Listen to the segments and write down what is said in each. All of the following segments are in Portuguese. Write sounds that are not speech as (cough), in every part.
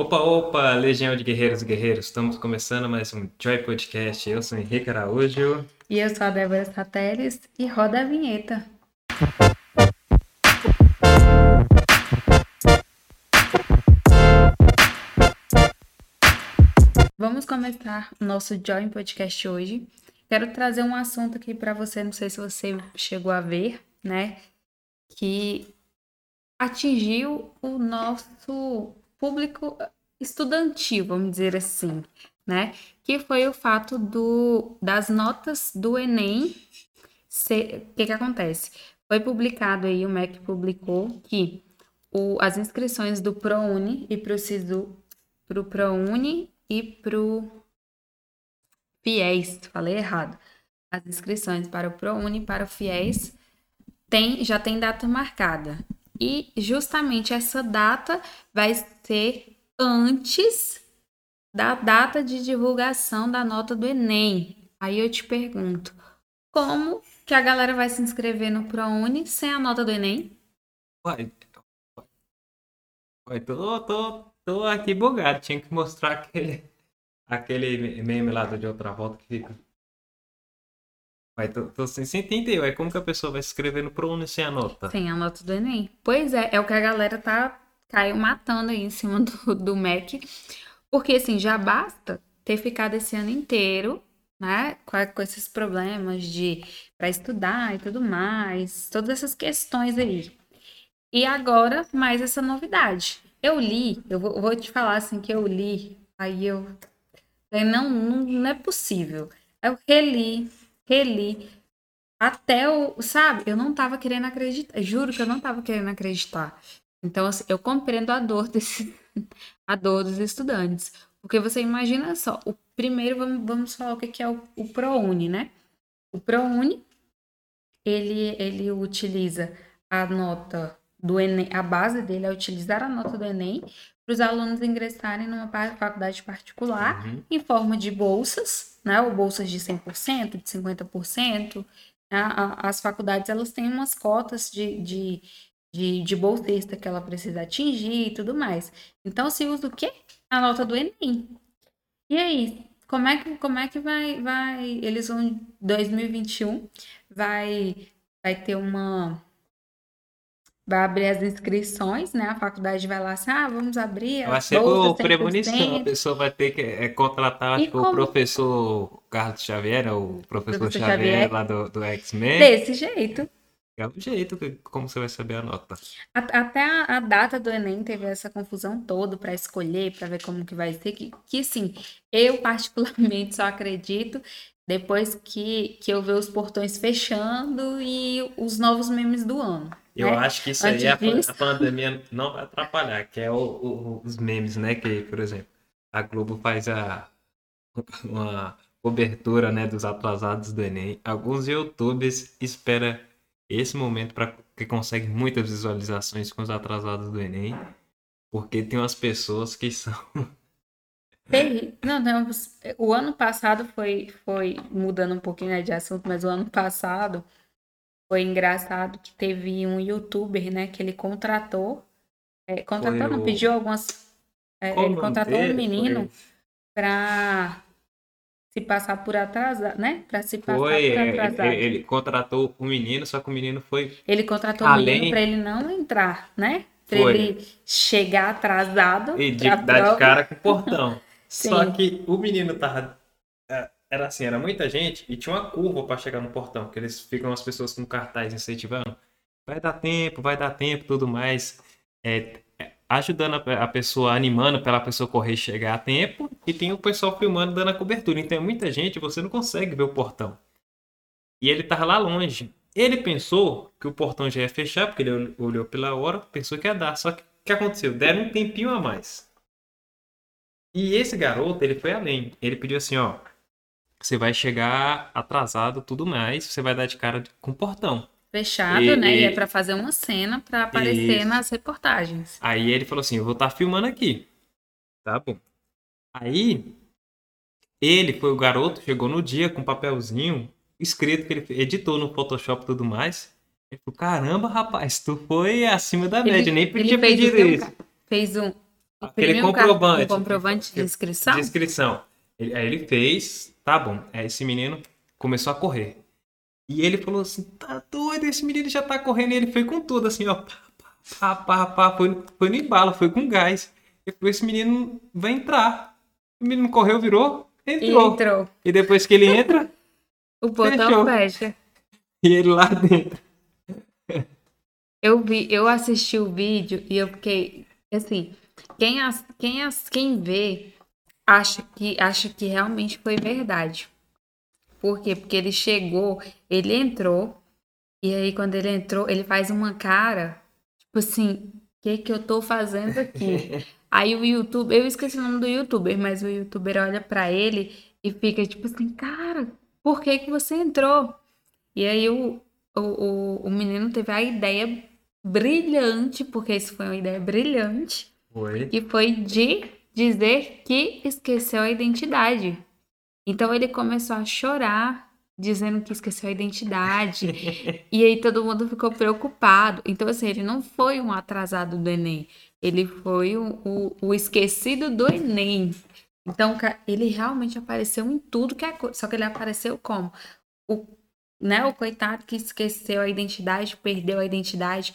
Opa, opa, Legião de Guerreiros e Guerreiros, estamos começando mais um Joy Podcast. Eu sou Henrique Araújo. E eu sou a Débora Sateles e roda a vinheta. Vamos começar o nosso Joy Podcast hoje. Quero trazer um assunto aqui para você, não sei se você chegou a ver, né? Que atingiu o nosso público estudantil, vamos dizer assim, né? Que foi o fato do, das notas do Enem. O que, que acontece? Foi publicado aí, o MEC publicou que o, as inscrições do ProUni e para o SISU, para o ProUni e para o FIES, falei errado. As inscrições para o ProUni e para o FIES tem, já tem data marcada. E justamente essa data vai ser antes da data de divulgação da nota do Enem. Aí eu te pergunto, como que a galera vai se inscrever no ProUni sem a nota do Enem? Uai, uai tô, tô, tô aqui bugado. Tinha que mostrar aquele, aquele meme lá de outra volta que fica. Uai, tô, tô sem, sem entender. Uai, como que a pessoa vai se inscrever no ProUni sem a nota? Sem a nota do Enem. Pois é, é o que a galera tá caiu matando aí em cima do, do MEC. Porque, assim, já basta ter ficado esse ano inteiro, né? Com, com esses problemas de para estudar e tudo mais, todas essas questões aí. E agora, mais essa novidade. Eu li, eu vou, vou te falar assim que eu li, aí eu. Não, não, não é possível. Eu reli, reli, até o. Sabe, eu não tava querendo acreditar. Juro que eu não tava querendo acreditar. Então, assim, eu compreendo a dor desse, (laughs) a dor dos estudantes. Porque você imagina só, o primeiro, vamos, vamos falar o que é o, o ProUni, né? O ProUni, ele, ele utiliza a nota do Enem, a base dele é utilizar a nota do Enem para os alunos ingressarem numa faculdade particular uhum. em forma de bolsas, né? Ou bolsas de 100%, de 50%. As faculdades, elas têm umas cotas de, de de, de bolsista que ela precisa atingir e tudo mais. Então, se usa o quê? A nota do Enem. E aí, como é que, como é que vai, vai, eles vão, 2021, vai, vai ter uma, vai abrir as inscrições, né? A faculdade vai lá assim, ah, vamos abrir. Vai ser por premonição, a pessoa vai ter que é, contratar tipo, como... o professor Carlos Xavier, o professor, professor Xavier, Xavier, lá do, do X-Men. Desse jeito. É o jeito que, como você vai saber a nota. Até a, a data do Enem teve essa confusão toda para escolher, para ver como que vai ser. Que, que sim, eu (laughs) particularmente só acredito depois que, que eu ver os portões fechando e os novos memes do ano. Eu né? acho que isso Antes aí disso... a, pandemia não vai atrapalhar, que é o, o, os memes, né? Que, por exemplo, a Globo faz a, uma cobertura né, dos atrasados do Enem. Alguns youtubers esperam esse momento para que consegue muitas visualizações com os atrasados do Enem, porque tem umas pessoas que são não, não, o ano passado foi, foi mudando um pouquinho né, de assunto, mas o ano passado foi engraçado que teve um youtuber, né, que ele contratou, é, contratou, não, o... pediu algumas, é, ele contratou um menino para se passar por atrasado, né? Para se passar foi, por é, atrasado. Ele, ele, contratou o menino, só que o menino foi. Ele contratou além... o menino para ele não entrar, né? Para ele chegar atrasado. E de, dar de cara com o portão. (laughs) só que o menino tava. É, era assim, era muita gente e tinha uma curva para chegar no portão, que eles ficam as pessoas com cartaz incentivando. Vai dar tempo, vai dar tempo, tudo mais. É, ajudando a, pessoa, animando para a pessoa correr e chegar a tempo, e tem o pessoal filmando, dando a cobertura. Então, é muita gente, você não consegue ver o portão. E ele tava lá longe. Ele pensou que o portão já ia fechar, porque ele olhou pela hora, pensou que ia dar. Só que o que aconteceu? Deram um tempinho a mais. E esse garoto, ele foi além. Ele pediu assim, ó, você vai chegar atrasado, tudo mais, você vai dar de cara com o portão fechado, e, né? E, e é para fazer uma cena para aparecer nas reportagens. Aí ele falou assim: eu vou estar tá filmando aqui. Tá bom. Aí ele foi o garoto, chegou no dia com um papelzinho escrito que ele editou no Photoshop e tudo mais. Ele falou: caramba, rapaz, tu foi acima da média, ele, nem podia pedir isso. Fez um. Aquele comprovante. comprovante de inscrição? De inscrição. Ele- aí ele fez, tá bom. Aí esse menino começou a correr. E ele falou assim: tá doido, esse menino já tá correndo. E ele foi com tudo, assim, ó. Pá, pá, pá, pá, foi, foi no embalo, foi com gás. Ele falou: esse menino vai entrar. O menino correu, virou, E entrou. entrou. E depois que ele entra, (laughs) O Fechou. fecha. e ele lá dentro. Eu vi, eu assisti o vídeo e eu fiquei assim, quem as, quem as, quem vê acha que acha que realmente foi verdade. Por quê? Porque ele chegou, ele entrou e aí quando ele entrou, ele faz uma cara, tipo assim, o que que eu tô fazendo aqui? (laughs) Aí o YouTube, eu esqueci o nome do youtuber, mas o youtuber olha pra ele e fica tipo assim, cara, por que que você entrou? E aí o, o, o, o menino teve a ideia brilhante, porque isso foi uma ideia brilhante, Foi. que foi de dizer que esqueceu a identidade. Então ele começou a chorar, dizendo que esqueceu a identidade. (laughs) e aí todo mundo ficou preocupado. Então, assim, ele não foi um atrasado do Enem. Ele foi o, o, o esquecido do Enem. Então, ele realmente apareceu em tudo que é coisa. Só que ele apareceu como? O, né, o coitado que esqueceu a identidade, perdeu a identidade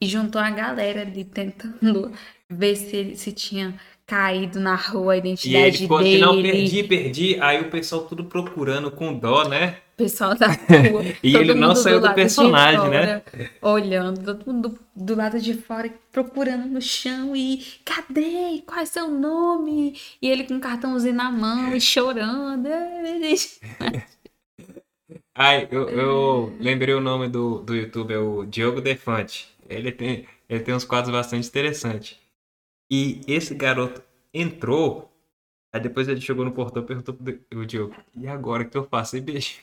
e juntou a galera ali tentando (laughs) ver se, ele- se tinha caído na rua a E ele identidade ficou dele. não, perdi, perdi. Aí o pessoal tudo procurando com dó, né? O pessoal da rua. (laughs) E ele não saiu do de personagem, né? fora, Olhando, todo mundo do lado de fora, procurando no chão e cadê? Qual é seu nome? E ele com um cartãozinho na mão e chorando. (laughs) Ai, eu, eu lembrei o nome do, do YouTube, é o Diogo Defante. Ele tem, ele tem uns quadros bastante interessantes. E esse garoto entrou, aí depois ele chegou no portão e perguntou pro o Diogo, e agora o que eu faço? (laughs) E bicho,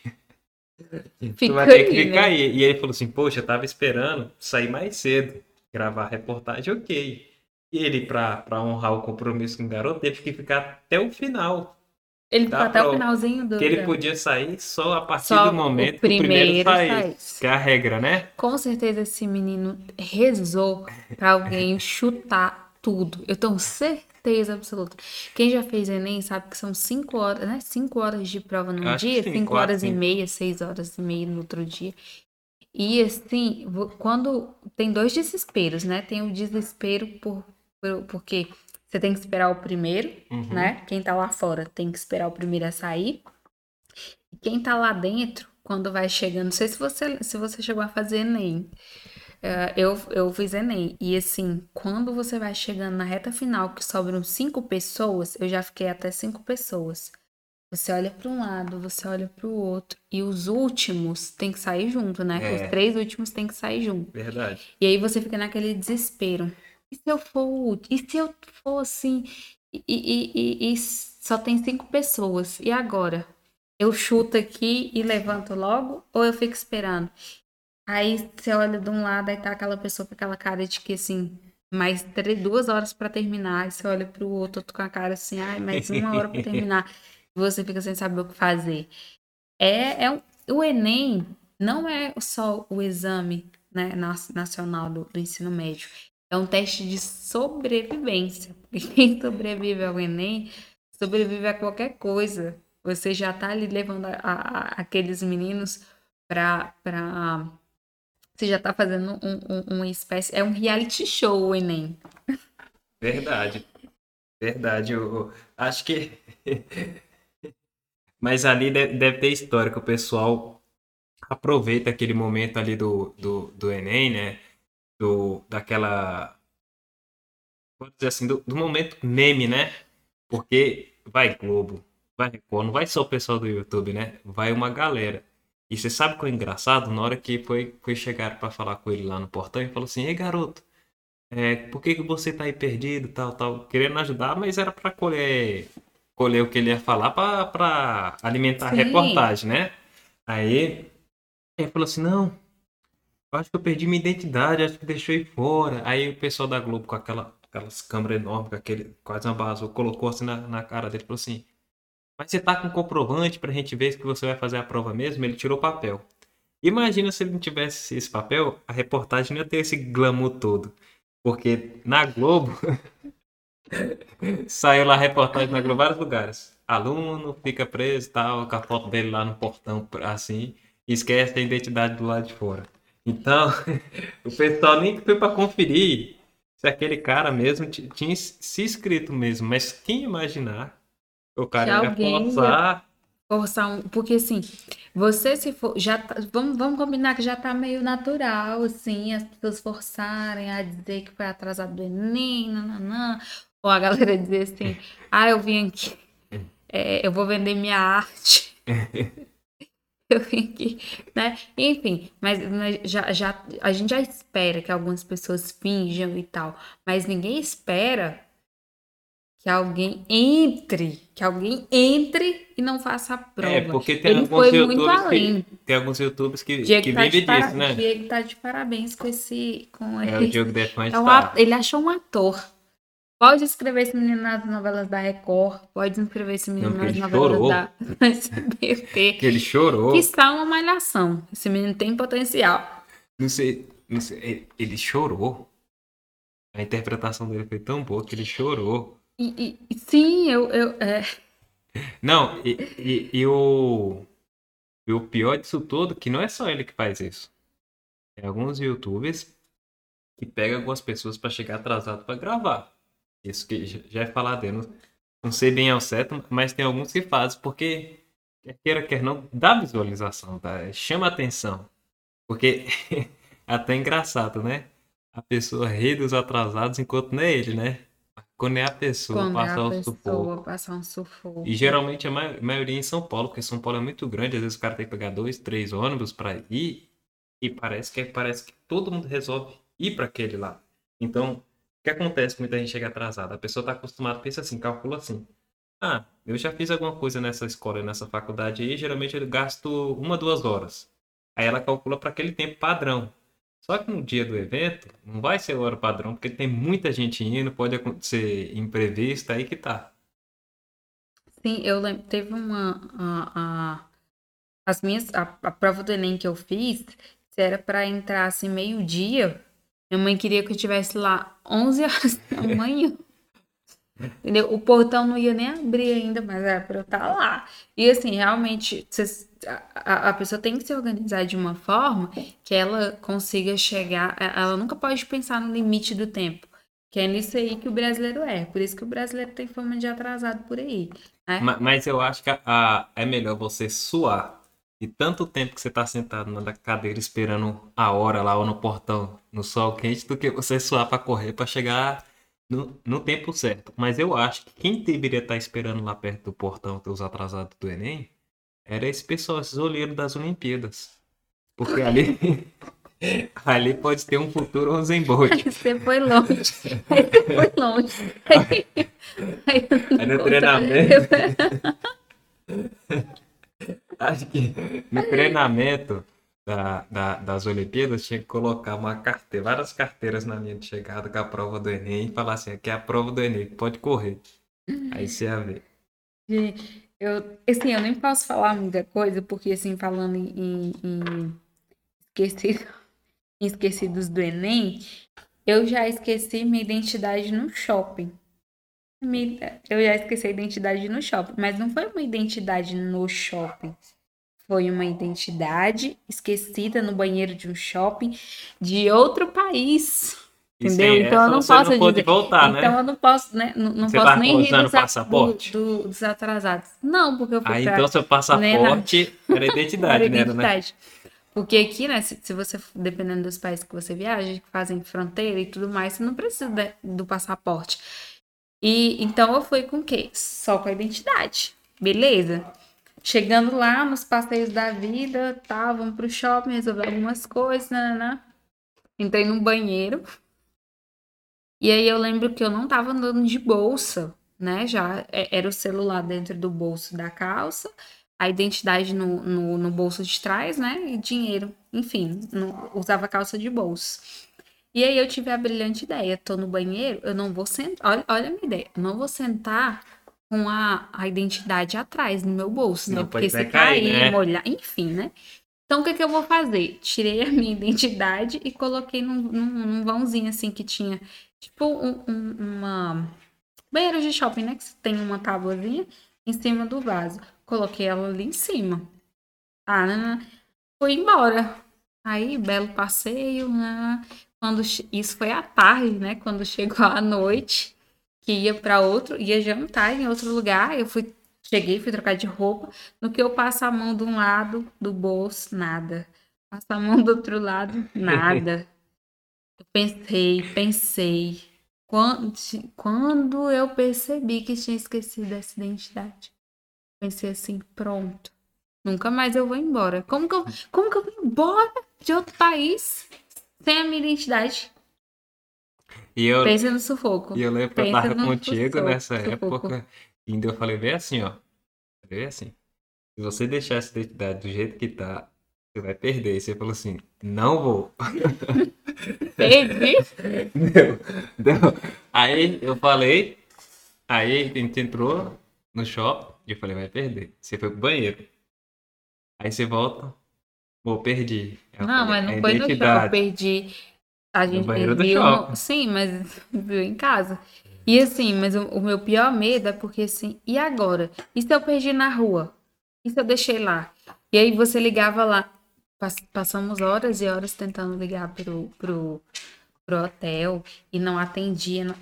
tu Fica vai ter que ficar né? aí. E ele falou assim, poxa, eu tava esperando sair mais cedo, gravar a reportagem, ok. E ele, pra, pra honrar o compromisso com o garoto, teve que ficar até o final. Ele ficou Dá até o finalzinho do. Porque ele podia sair só a partir Só do momento o que o primeiro primeiro saísse. saísse. Que é a regra, né? Com certeza esse menino rezou pra alguém (laughs) chutar tudo. Eu tenho certeza absoluta. Quem já fez Enem sabe que são cinco horas, né? Cinco horas de prova num dia, que sim, cinco quatro, horas e cinco. meia, seis horas e meia no outro dia. E assim, quando tem dois desesperos, né? Tem o desespero por, por- porque você tem que esperar o primeiro, Uhum. né? Quem tá lá fora tem que esperar o primeiro a sair. E quem tá lá dentro, quando vai chegando, não sei se você, se você chegou a fazer Enem. Eh, eu, eu fiz Enem. E assim, quando você vai chegando na reta final, que sobram cinco pessoas, eu já fiquei até cinco pessoas. Você olha para um lado, você olha para o outro. E os últimos tem que sair junto, né? É. Os três últimos tem que sair junto. Verdade. E aí você fica naquele desespero. E se eu for? E se eu for assim? E, e- e- e só tem cinco pessoas. E agora? Eu chuto aqui e levanto logo? Ou eu fico esperando? Aí você olha de um lado, aí tá aquela pessoa com aquela cara de que assim, mais três, duas horas pra terminar. Aí você olha pro outro, outro com a cara assim, ai, mais uma hora pra terminar. E (laughs) você fica sem saber o que fazer. É, é o Enem não é só o exame né, nacional do, do ensino médio. É um teste de sobrevivência. E (laughs) quem sobrevive ao Enem sobrevive a qualquer coisa. Você já tá ali levando a- a- aqueles meninos pra, pra... Você já tá fazendo um- um- uma espécie... É um reality show o Enem. Verdade. Verdade. Eu, acho que. (laughs) Mas ali de- deve ter história que o pessoal aproveita aquele momento ali do, do, do Enem, né? Do, daquela. Vou dizer assim, do, do momento meme, né? Porque vai Globo, vai Record, não vai só o pessoal do YouTube, né? Vai uma galera. E você sabe que é engraçado? Na hora que foi, foi chegar pra falar com ele lá no portão, ele falou assim: Ei, garoto. É, por que, que você tá aí perdido, tal, tal, querendo ajudar, mas era pra colher, colher o que ele ia falar pra, pra alimentar a Sim. reportagem, né? Aí ele falou assim, não, acho que eu perdi minha identidade, acho que deixou aí fora. Aí o pessoal da Globo com aquela, aquelas câmeras enormes, com aquele, quase uma bazuca, colocou assim na, na cara dele e falou assim, mas você tá com comprovante pra gente ver que você vai fazer a prova mesmo? Ele tirou o papel. Imagina se ele não tivesse esse papel, a reportagem não ia ter esse glamour todo. Porque na Globo, (laughs) Saiu lá reportagem na Globo, vários lugares. Aluno fica preso tal, com a foto dele lá no portão, assim, e esquece a identidade do lado de fora. Então, (laughs) o pessoal nem foi para conferir se aquele cara mesmo tinha se inscrito mesmo. Mas quem imaginar o cara ia forçar. Forçar um. Porque assim, você se for. Já tá, vamos, vamos combinar que já tá meio natural, assim, as pessoas forçarem a dizer que foi atrasado do Enem, nananã. Ou a galera dizer assim, ah, eu vim aqui, (laughs) é, eu vou vender minha arte. (laughs) (laughs) eu vim aqui, né? Enfim, mas, mas, já, já, a gente já espera que algumas pessoas finjam e tal, mas ninguém espera que alguém entre, que alguém entre e não faça a prova. É, porque tem Ele alguns foi youtubers muito além. Que, tem alguns youtubers que, que tá vivem disso, né? Diego tá de parabéns com esse... Com é, esse, o Diogo Defante é um, tá. Ele achou um ator. Pode escrever esse menino nas novelas da Record, pode escrever esse menino não, nas novelas chorou. da (laughs) SBT. que ele chorou. Que está uma malhação. Esse menino tem potencial. Não sei, não sei, ele chorou. A interpretação dele foi tão boa que ele chorou. E, e sim, eu. eu é... Não, e, e, e, o, e o pior disso tudo que não é só ele que faz isso. É alguns youtubers que pegam algumas pessoas para chegar atrasado para gravar. Isso que já é falado, eu não, não sei bem ao certo, mas tem alguns que fazem, porque quer queira, quer não, dá visualização, tá? Chama atenção. Porque (laughs) é até engraçado, né? A pessoa ri dos atrasados enquanto não é ele, né? Quando é a pessoa Quando passar é a um pessoa sufoco. passar um sufoco. E geralmente a ma maioria em São Paulo, porque São Paulo é muito grande, às vezes o cara tem que pegar dois, três ônibus para ir, e parece que parece que todo mundo resolve ir para aquele lá. Então, que acontece muita gente chega atrasada? A pessoa está acostumada, pensa assim, calcula assim. Ah, eu já fiz alguma coisa nessa escola, nessa faculdade aí, geralmente eu gasto uma, duas horas. Aí ela calcula para aquele tempo padrão. Só que no dia do evento, não vai ser hora padrão, porque tem muita gente indo, pode acontecer imprevisto, aí que tá. Sim, eu lembro, teve uma. A, a, as minhas, a, a prova do Enem que eu fiz, era para entrar assim meio-dia. Minha mãe queria que eu estivesse lá 11 horas da (laughs) manhã. Entendeu? O portão não ia nem abrir ainda, mas era pra eu estar tá lá. E assim, realmente, cês, a, a, pessoa tem que se organizar de uma forma que ela consiga chegar. Ela nunca pode pensar no limite do tempo. Que é nisso aí que o brasileiro é. Por isso que o brasileiro tem fama de atrasado por aí. Né? Mas, mas, eu acho que a, a, é melhor você suar e tanto tempo que você está sentado na cadeira esperando a hora lá ou no portão, no sol quente, do que você suar para correr para chegar no, no, tempo certo. Mas eu acho que quem deveria estar tá esperando lá perto do portão, os atrasados do Enem, era esse pessoal, esses olheiros das Olimpíadas. Porque ali, (laughs) ali pode ter um futuro Usain Bolt. Você foi longe. Aí você foi longe. (laughs) Aí, aí, aí no treinamento. Acho que no treinamento da, da, das Olimpíadas tinha que colocar uma carteira, várias carteiras na linha de chegada com a prova do Enem e falar assim, aqui é a prova do Enem, pode correr. Aí você ia ver. Eu, assim, eu nem posso falar muita coisa, porque assim, falando em, em, esquecido, (laughs) em esquecidos do Enem, eu já esqueci minha identidade no shopping eu já esqueci a identidade no shopping, mas não foi uma identidade no shopping. Foi uma identidade esquecida no banheiro de um shopping de outro país. Entendeu? então eu não posso não dizer. Voltar, né? então eu não posso, né? Não, não posso tá nem rir dos, passaporte? Do, do, dos atrasados. Não, porque eu fui Ah, então seu passaporte né, era identidade, era identidade. Né? Porque aqui, né, se, se, você, dependendo dos países que você viaja, que fazem fronteira e tudo mais, você não precisa do passaporte. E então eu fui com o quê? Só com a identidade. Beleza? Chegando lá nos passeios da vida, tá, vamos pro shopping, resolver algumas coisas, né, né? Entrei no banheiro. E aí eu lembro que eu não tava andando de bolsa, né? Já é, era o celular dentro do bolso da calça, a identidade no, no, no bolso de trás, né? E dinheiro. Enfim, não, usava calça de bolso. E aí eu tive a brilhante ideia, tô no banheiro, eu não vou sentar, olha, olha a minha ideia, eu não vou sentar com a, a identidade atrás no meu bolso, né? Porque se cair, né? molhar, enfim, né? Então o que, que eu vou fazer? Tirei a minha (laughs) identidade e coloquei num, num, num vãozinho assim que tinha, tipo um, um, uma banheiro de shopping, né? Que tem uma tábuazinha em cima do vaso. Coloquei ela ali em cima. Ah, né? fui embora. Aí, belo passeio, né? Quando isso foi à tarde, né? Quando chegou a noite, que ia para outro, ia jantar em outro lugar, eu fui cheguei, fui trocar de roupa, no que eu passo a mão de um lado do bolso, nada. Passo a mão do outro lado, nada. (laughs) Eu pensei, pensei. Quando, quando eu percebi que tinha esquecido essa identidade, pensei assim, pronto. Nunca mais eu vou embora. Como que eu, como que eu vou embora de outro país sem a minha identidade? E eu, Pensa no sufoco. E eu lembro que eu tava contigo sufoco, nessa sufoco. época. E ainda eu falei bem assim, ó. Bem assim. Se você deixar essa identidade do jeito que tá, você vai perder. E você falou assim, não vou. (laughs) Perdi? Deu, deu. Aí eu falei, aí a gente entrou no shopping e eu falei, vai perder. Você foi pro banheiro. Aí você volta, pô, perdi. Eu Não, mas não "É foi no shopping. Eu identidade." perdi. A gente viu. no- Sim, mas (laughs) viu em casa. E assim, mas o, o meu pior medo é porque assim, e agora? E se eu perdi na rua? E se eu deixei lá? E aí você ligava lá. Pass- Passamos horas e horas tentando ligar pro, pro, pro hotel e não atendia. Não-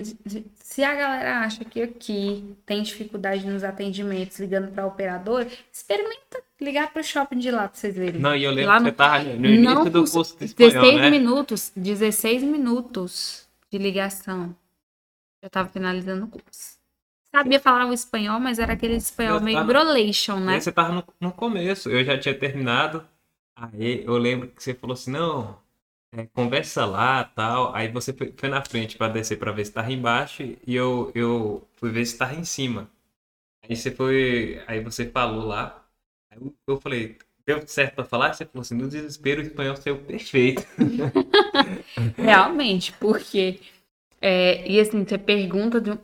Se a galera acha que aqui tem dificuldade nos atendimentos ligando pra operadora, experimenta ligar pro shopping de lá pra vocês verem. Não, e eu lembro Lá que no- você tava no início Não do curso de espanhol, 16 né? minutos, 16 minutos de ligação. Já tava finalizando o curso. Sabia falar o espanhol, mas era aquele espanhol Eu meio tava- brolation, E né? aí você tava no, no começo, eu já tinha terminado. Aí eu lembro que você falou assim, não, é, conversa lá tal. Aí você foi, foi na frente pra descer pra ver se tava embaixo e eu, eu fui ver se tava em cima. Aí você foi. Aí você falou lá. Aí eu, eu falei, deu certo pra falar? Você falou assim, no desespero o espanhol saiu perfeito. (laughs) Realmente, porque. é, e assim, você pergunta um-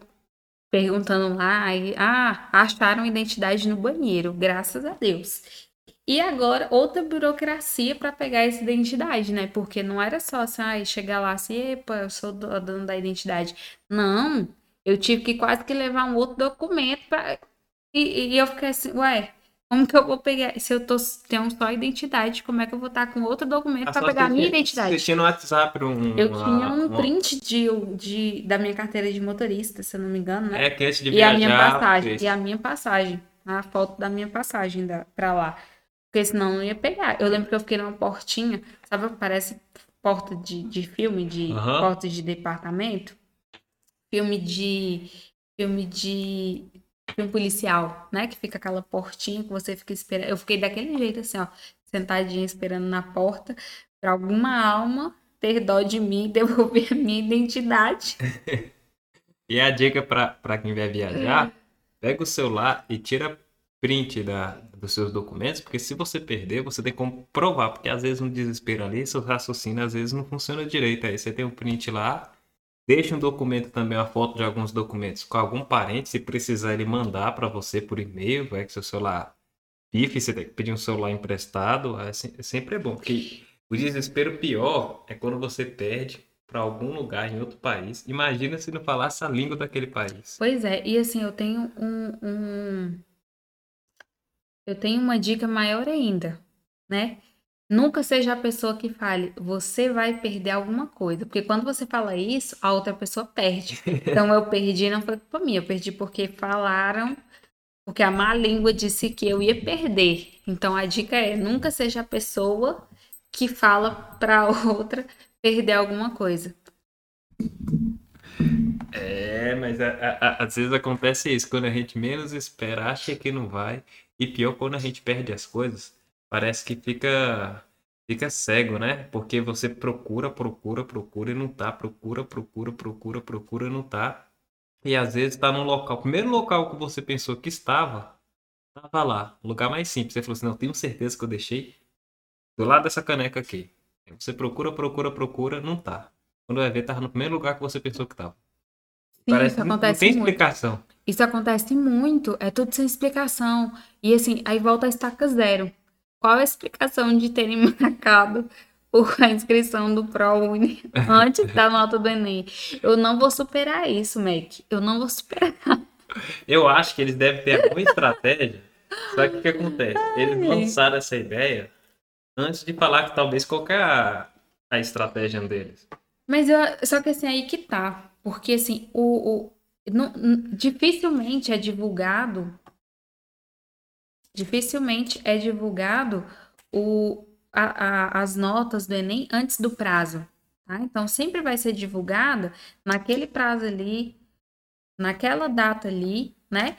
perguntando lá, e, ah, acharam identidade no banheiro, graças a Deus. E agora, outra burocracia para pegar essa identidade, né? Porque não era só assim, ah, chegar lá assim, epa, eu sou do- dono da identidade. Não, eu tive que quase que levar um outro documento para e, e eu fiquei assim, ué, como que eu vou pegar? Se eu tô, tenho só a identidade, como é que eu vou estar com outro documento para pegar a minha identidade? Você tinha no WhatsApp um. Eu uma- tinha um uma- print de, de, da minha carteira de motorista, se eu não me engano, né? É, que antes de E a minha viajar, passagem, fez. e a minha passagem, a foto da minha passagem da, pra lá. Porque senão não ia pegar. Eu lembro que eu fiquei numa portinha, sabe, parece porta de, de filme, de Aham. porta de departamento. Filme de. Filme de. Filme policial, né? Que fica aquela portinha que você fica esperando. Eu fiquei daquele jeito, assim, ó, sentadinha esperando na porta, pra alguma alma ter dó de mim e (laughs) devolver a minha identidade. (laughs) E a dica pra pra quem vai viajar, pega o celular e tira print da, dos seus documentos, porque se você perder, você tem como provar, porque às vezes no desespero ali, seu raciocínio às vezes não funciona direito. Aí você tem um print lá, deixa um documento também, uma foto de alguns documentos com algum parente, se precisar ele mandar pra você por e-mail, vai que seu celular pife, você tem que pedir um celular emprestado, é se- sempre é bom, porque o desespero pior é quando você perde pra algum lugar em outro país. Imagina se não falasse a língua daquele país. Pois é, e assim, eu tenho um, um- Eu tenho uma dica maior ainda, né? Nunca seja a pessoa que fale, você vai perder alguma coisa. Porque quando você fala isso, a outra pessoa perde. (laughs) Então eu perdi, não foi culpa minha, eu perdi porque falaram, porque a má língua disse que eu ia perder. Então a dica é, nunca seja a pessoa que fala pra (laughs) outra perder alguma coisa. É, mas a- a- às vezes acontece isso, quando a gente menos espera, acha que não vai, e pior quando a gente perde as coisas, parece que fica fica cego, né? Porque você procura, procura, procura e não tá, procura, procura, procura, procura e não tá. E às vezes tá num local, o primeiro local que você pensou que estava, tava lá, um lugar mais simples. Você falou assim, não, tenho certeza que eu deixei do lado dessa caneca aqui. Aí Você procura, procura, procura, não tá. Quando vai ver, tava no primeiro lugar que você pensou que tava. Sim, Parece isso que não- não acontece tem muito. explicação. Isso acontece muito, é tudo sem explicação. E assim, aí volta a estaca zero. Qual a explicação de terem (laughs) marcado a inscrição do ProUni (laughs) antes da nota do Enem. Eu não vou superar isso, Mac. Eu não vou superar. Eu acho que eles devem ter alguma estratégia. Só que o que acontece? Eles lançaram essa ideia antes de falar que talvez qual é a, a estratégia deles. Mas eu, só que assim, aí que tá. Porque assim, o, o não, dificilmente é divulgado. Dificilmente é divulgado o, a, a, as notas do Enem antes do prazo. Tá? Então, sempre vai ser divulgada naquele prazo ali, naquela data ali, né?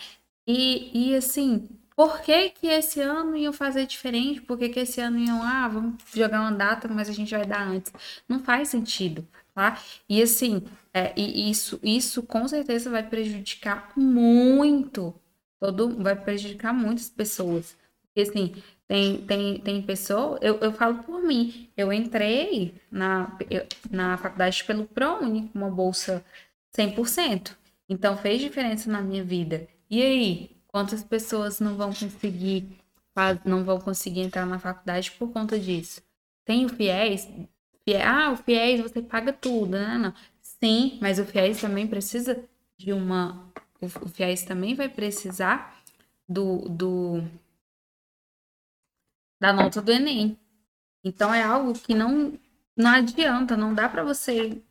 E, e assim, por que que esse ano iam fazer diferente? Por que que esse ano iam, ah, vamos jogar uma data, mas a gente vai dar antes? Não faz sentido, tá? E assim, é, e isso, isso com certeza vai prejudicar muito, todo, vai prejudicar muitas pessoas. Porque assim, tem, tem, tem pessoa, eu, eu falo por mim, eu entrei na, na faculdade pelo ProUni, uma bolsa 100%. Então fez diferença na minha vida. E aí, quantas pessoas não vão conseguir, não vão conseguir entrar na faculdade por conta disso? Tem o FIES, ah, o FIES você paga tudo, né? Não. Sim, mas o FIES também precisa de uma. O FIES também vai precisar do, do da nota do Enem. Então é algo que não não adianta, não dá para você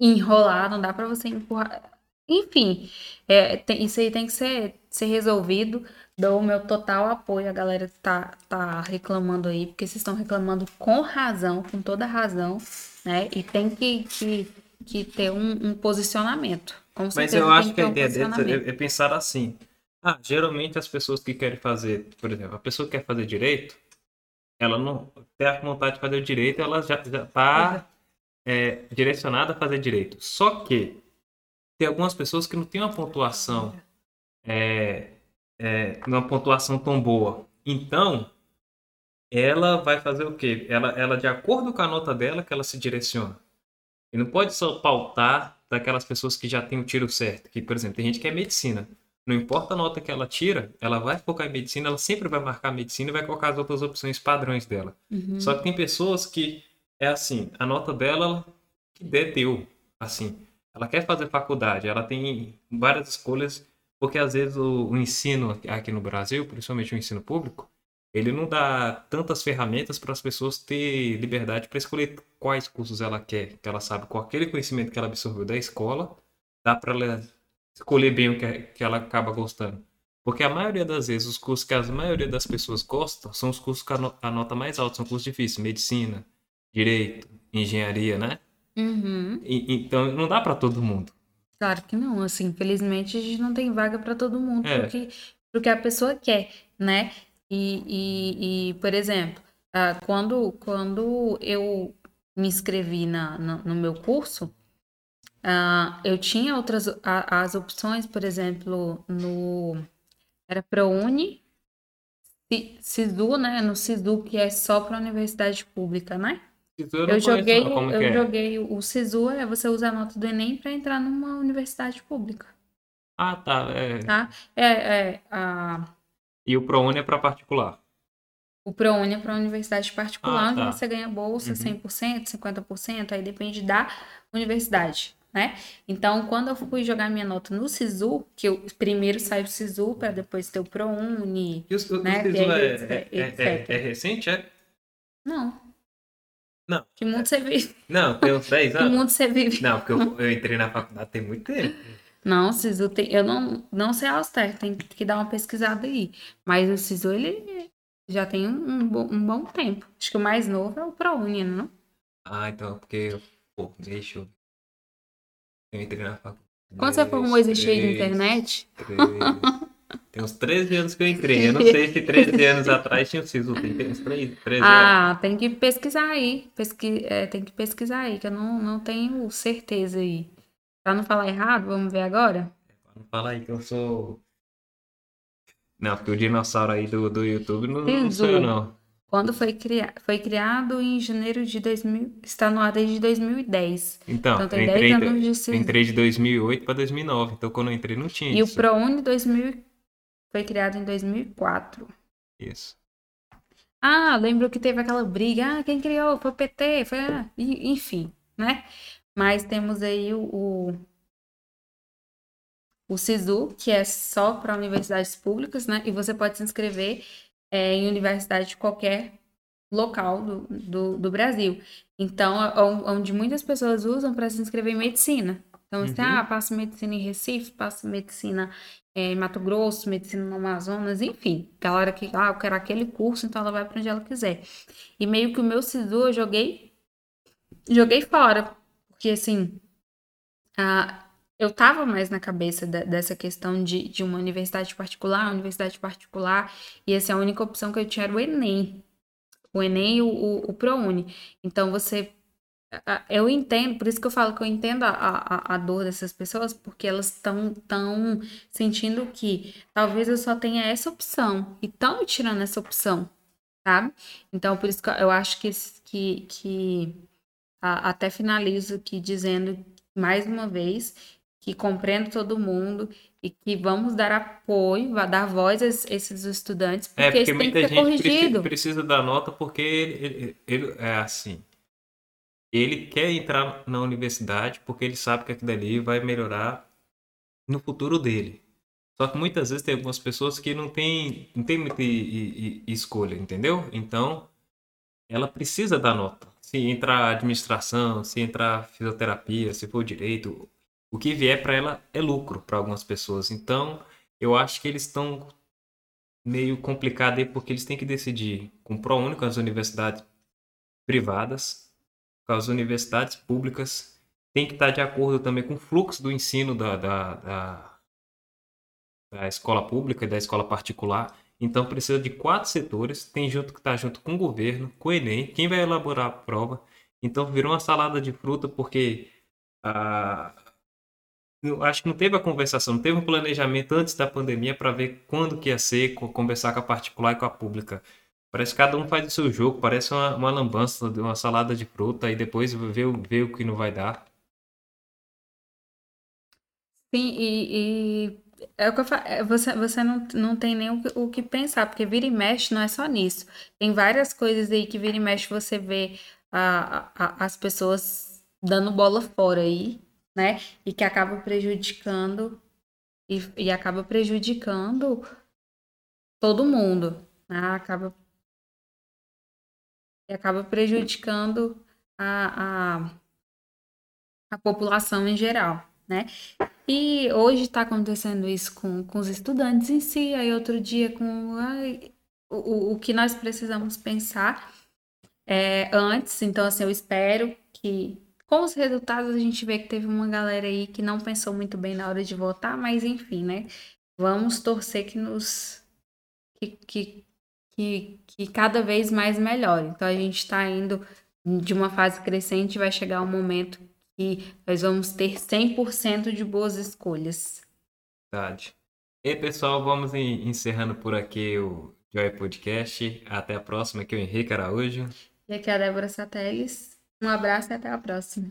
enrolar, não dá para você empurrar. Enfim, é, tem, isso aí tem que ser, ser resolvido. Dou o meu total apoio. A galera tá, tá reclamando aí, porque vocês estão reclamando com razão, com toda razão, né? E tem que, que, que ter um, um posicionamento. Com Mas eu acho que, a ideia é, é pensar assim. Ah, geralmente as pessoas que querem fazer, por exemplo, a pessoa que quer fazer direito, ela não tem a vontade de fazer direito, ela já está é, direcionada a fazer direito. Só que tem algumas pessoas que não têm uma pontuação, é, é, uma pontuação tão boa. Então, ela vai fazer o quê? Ela, ela, de acordo com a nota dela, que ela se direciona. E não pode só pautar daquelas pessoas que já têm o tiro certo. Que, por exemplo, tem gente que é medicina. Não importa a nota que ela tira, ela vai focar em medicina, ela sempre vai marcar medicina e vai colocar as outras opções padrões dela. Uhum. Só que tem pessoas que é assim, a nota dela que der deu, assim. Ela quer fazer faculdade, ela tem várias escolhas, porque às vezes o, o ensino aqui no Brasil, principalmente o ensino público, ele não dá tantas ferramentas para as pessoas ter liberdade para escolher quais cursos ela quer, que ela sabe com aquele conhecimento que ela absorveu da escola, dá para ela escolher bem o que, que ela acaba gostando. Porque a maioria das vezes, os cursos que a maioria das pessoas gostam são os cursos com a, nota mais alta, são cursos difíceis, medicina, direito, engenharia, né? Uhum. E, então não dá para todo mundo. Claro que não, assim, infelizmente a gente não tem vaga para todo mundo, é. porque, porque a pessoa quer, né? E, e, e por exemplo, uh, quando, quando eu me inscrevi na, na, no meu curso, Uh, eu tinha outras a, as opções, por exemplo, no era ProUni, SISU, né? No SISU, que é só para universidade pública, né? SISU eu, eu joguei, não, eu é? joguei o SISU é você usar a nota do Enem para entrar numa universidade pública. Ah, tá. É, tá? é, é a... E o ProUni é para particular? O ProUni é para universidade particular, ah, tá. onde você ganha bolsa uhum. 100%, 50%, aí depende da universidade né? Então, quando eu fui jogar minha nota no SISU, que eu primeiro sai o SISU para depois ter o ProUni, e o, né? O SISU é, é, é, é, recente, é? Não. Não. Que mundo você vive? Não, tem uns 10 anos. Que mundo você vive? Não, porque eu, eu entrei na faculdade tem muito tempo. Não, o SISU tem. Eu não, não sei ao certo, tem que dar uma pesquisada aí. Mas o SISU, ele já tem um, um, bom, um bom tempo. Acho que o mais novo é o ProUni, não? Ah, então, porque. Pô, deixa eu eu entrei na faculdade. Quando você formou, existia três, internet? Três. Tem uns 13 anos que eu entrei. Eu não sei se 13 anos atrás tinha o SISU. Tem uns 13, 13 ah, anos. tem que pesquisar aí. Pesqui... É, tem que pesquisar aí, que eu não, não tenho certeza aí. Pra não falar errado, vamos ver agora? Não falar aí que eu sou. Não, porque o dinossauro aí do, do YouTube não, não sou eu, não. Quando foi, cria... foi criado em janeiro de 2000, está no ar desde 2010. Então, então tem 10 anos de. Entrei de 2008 para 2009, então quando eu entrei não tinha e isso. E o ProUni 2000 foi criado em 2004. Isso. Ah, lembro que teve aquela briga. Ah, quem criou? Foi o PT, foi. Ah, enfim, né? Mas temos aí o, o, o SISU, que é só para universidades públicas, né? E você pode se inscrever é, em universidade de qualquer local do, do, do Brasil. Então, é onde muitas pessoas usam para se inscrever em medicina. Então, você, uhum. ah, passa medicina em Recife, passa medicina é, em Mato Grosso, medicina no Amazonas, enfim. Galera que, ah, eu quero aquele curso, então ela vai para onde ela quiser. E meio que o meu SISU eu joguei, joguei fora. Porque, assim, eu tava mais na cabeça de, dessa questão de, de uma universidade particular, universidade particular, e essa é a única opção que eu tinha era o Enem. O Enem e o, o, o ProUni. Então, você eu entendo, por isso que eu falo que eu entendo a, a, a dor dessas pessoas, porque elas estão tão sentindo que talvez eu só tenha essa opção e estão me tirando essa opção, sabe? Então, por isso que eu acho que, que, que a, até finalizo aqui dizendo mais uma vez que compreendo todo mundo e que vamos dar apoio, dar voz a esses estudantes, porque, é, porque isso tem que ser corrigido. Precisa, precisa dar nota porque ele, ele, ele é assim ele quer entrar na universidade porque ele sabe que aquilo ali vai melhorar no futuro dele. Só que muitas vezes tem algumas pessoas que não tem, não tem muita escolha, entendeu? Então, ela precisa da nota. Se entrar administração, se entrar fisioterapia, se for direito, o que vier para ela é lucro para algumas pessoas. Então, eu acho que eles estão meio complicado aí porque eles têm que decidir com ProUni, com as universidades privadas, as universidades públicas têm que estar de acordo também com o fluxo do ensino da, da, da, da escola pública e da escola particular. Então precisa de quatro setores, tem junto que está junto com o governo, com o Enem, quem vai elaborar a prova. Então virou uma salada de fruta porque ah, acho que não teve a conversação, não teve um planejamento antes da pandemia para ver quando que ia ser, conversar com a particular e com a pública. Parece que cada um faz o seu jogo, parece uma, uma lambança, uma salada de fruta e depois vê, vê o que não vai dar. Sim, e, e é o que eu falo, é, você, você não, não tem nem o que, o que pensar, porque vira e mexe não é só nisso. Tem várias coisas aí que vira e mexe você vê a, a, as pessoas dando bola fora aí, né? E que acaba prejudicando e, e acaba prejudicando todo mundo, né? Acaba e acaba prejudicando a, a, a população em geral, né? E hoje está acontecendo isso com, com os estudantes em si, aí outro dia com ai, o, o que nós precisamos pensar é, antes. Então, assim, eu espero que com os resultados a gente vê que teve uma galera aí que não pensou muito bem na hora de votar, mas enfim, né? Vamos torcer que nos que, que que, que cada vez mais melhore. Então a gente está indo de uma fase crescente, vai chegar um momento que nós vamos ter 100% de boas escolhas. Verdade. E pessoal, vamos encerrando por aqui o Joy Podcast. Até a próxima, aqui é o Henrique Araújo. E aqui é a Débora Sateles. Um abraço e até a próxima.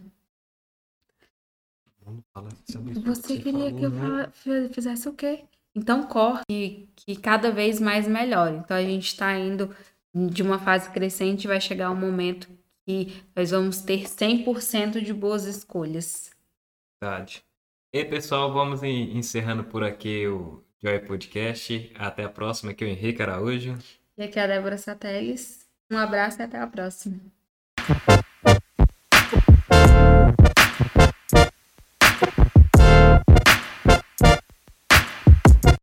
Você queria que eu né? fizesse o quê? Então corre que, que cada vez mais melhore. Então a gente está indo de uma fase crescente, vai chegar um momento que nós vamos ter 100% de boas escolhas. Verdade. E pessoal, vamos encerrando por aqui o Joy Podcast. Até a próxima, aqui é o Henrique Araújo. E aqui é a Débora Sateles. Um abraço e até a próxima.